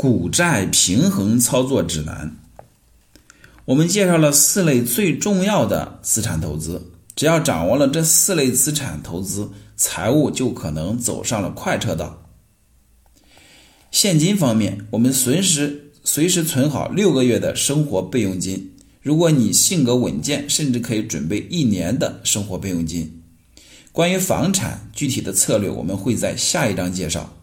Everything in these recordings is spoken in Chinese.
股债平衡操作指南。我们介绍了四类最重要的资产投资，只要掌握了这四类资产投资，财务就可能走上了快车道。现金方面，我们随时随时存好六个月的生活备用金。如果你性格稳健，甚至可以准备一年的生活备用金。关于房产具体的策略，我们会在下一章介绍。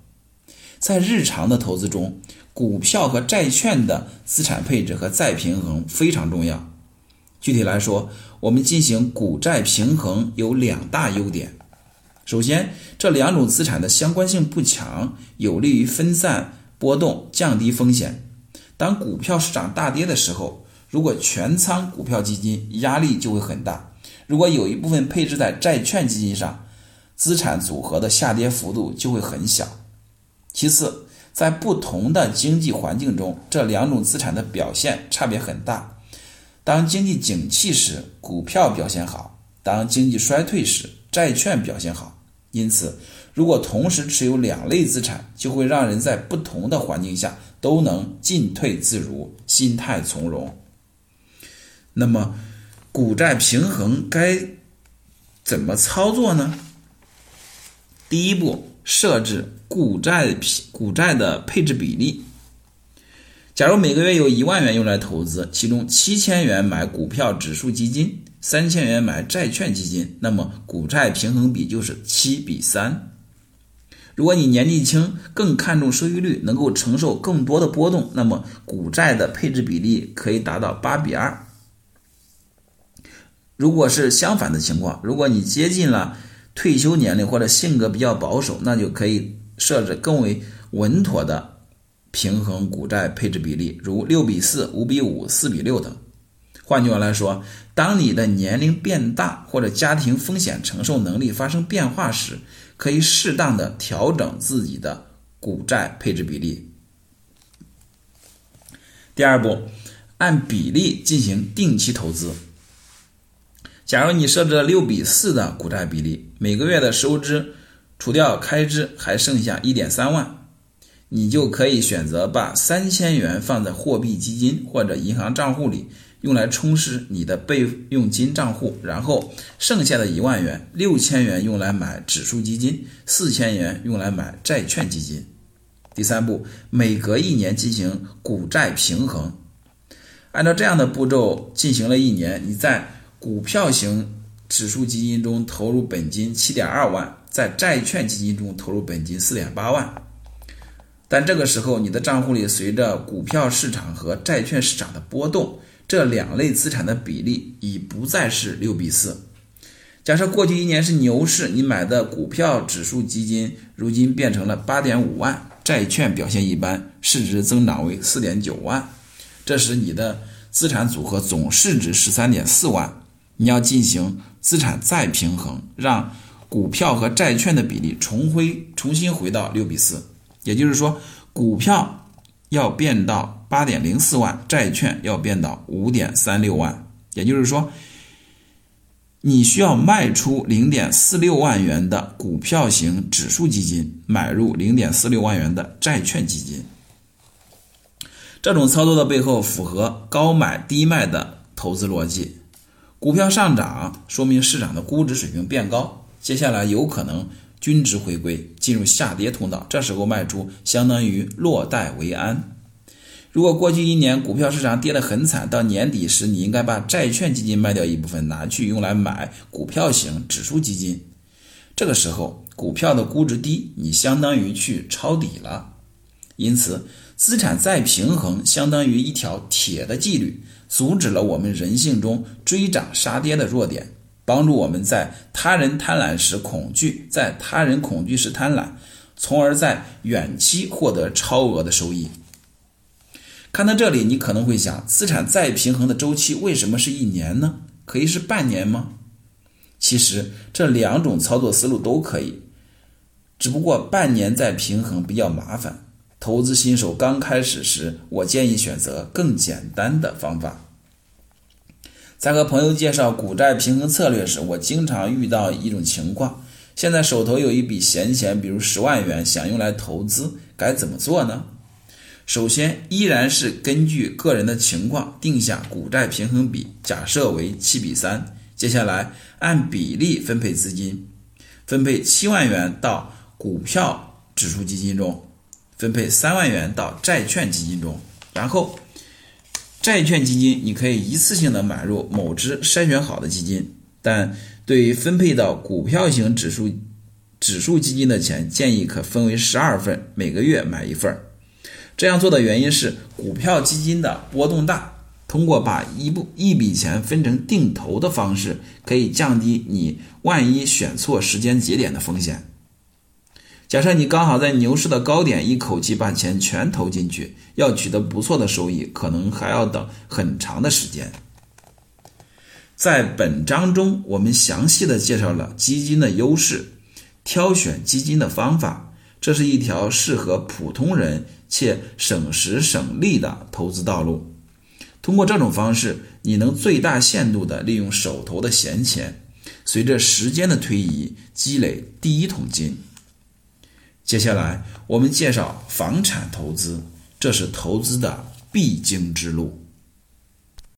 在日常的投资中，股票和债券的资产配置和再平衡非常重要。具体来说，我们进行股债平衡有两大优点。首先，这两种资产的相关性不强，有利于分散波动，降低风险。当股票市场大跌的时候，如果全仓股票基金，压力就会很大；如果有一部分配置在债券基金上，资产组合的下跌幅度就会很小。其次，在不同的经济环境中，这两种资产的表现差别很大。当经济景气时，股票表现好；当经济衰退时，债券表现好。因此，如果同时持有两类资产，就会让人在不同的环境下都能进退自如，心态从容。那么，股债平衡该怎么操作呢？第一步，设置。股债股债的配置比例，假如每个月有一万元用来投资，其中七千元买股票指数基金，三千元买债券基金，那么股债平衡比就是七比三。如果你年纪轻，更看重收益率，能够承受更多的波动，那么股债的配置比例可以达到八比二。如果是相反的情况，如果你接近了退休年龄或者性格比较保守，那就可以。设置更为稳妥的平衡股债配置比例，如六比四、五比五、四比六等。换句话来说，当你的年龄变大或者家庭风险承受能力发生变化时，可以适当的调整自己的股债配置比例。第二步，按比例进行定期投资。假如你设置了六比四的股债比例，每个月的收支。除掉开支还剩下一点三万，你就可以选择把三千元放在货币基金或者银行账户里，用来充实你的备用金账户。然后剩下的一万元，六千元用来买指数基金，四千元用来买债券基金。第三步，每隔一年进行股债平衡。按照这样的步骤进行了一年，你在股票型指数基金中投入本金七点二万。在债券基金中投入本金四点八万，但这个时候你的账户里随着股票市场和债券市场的波动，这两类资产的比例已不再是六比四。假设过去一年是牛市，你买的股票指数基金如今变成了八点五万，债券表现一般，市值增长为四点九万，这时你的资产组合总市值十三点四万，你要进行资产再平衡，让。股票和债券的比例重回重新回到六比四，也就是说，股票要变到八点零四万，债券要变到五点三六万。也就是说，你需要卖出零点四六万元的股票型指数基金，买入零点四六万元的债券基金。这种操作的背后符合高买低卖的投资逻辑。股票上涨，说明市场的估值水平变高。接下来有可能均值回归，进入下跌通道，这时候卖出相当于落袋为安。如果过去一年股票市场跌得很惨，到年底时你应该把债券基金卖掉一部分，拿去用来买股票型指数基金。这个时候股票的估值低，你相当于去抄底了。因此，资产再平衡相当于一条铁的纪律，阻止了我们人性中追涨杀跌的弱点。帮助我们在他人贪婪时恐惧，在他人恐惧时贪婪，从而在远期获得超额的收益。看到这里，你可能会想，资产再平衡的周期为什么是一年呢？可以是半年吗？其实这两种操作思路都可以，只不过半年再平衡比较麻烦。投资新手刚开始时，我建议选择更简单的方法。在和朋友介绍股债平衡策略时，我经常遇到一种情况：现在手头有一笔闲钱，比如十万元，想用来投资，该怎么做呢？首先，依然是根据个人的情况定下股债平衡比，假设为七比三。接下来按比例分配资金，分配七万元到股票指数基金中，分配三万元到债券基金中。然后，债券基金你可以一次性的买入某只筛选好的基金，但对于分配到股票型指数指数基金的钱，建议可分为十二份，每个月买一份。这样做的原因是，股票基金的波动大，通过把一部一笔钱分成定投的方式，可以降低你万一选错时间节点的风险。假设你刚好在牛市的高点，一口气把钱全投进去，要取得不错的收益，可能还要等很长的时间。在本章中，我们详细的介绍了基金的优势，挑选基金的方法。这是一条适合普通人且省时省力的投资道路。通过这种方式，你能最大限度地利用手头的闲钱，随着时间的推移积累第一桶金。接下来，我们介绍房产投资，这是投资的必经之路。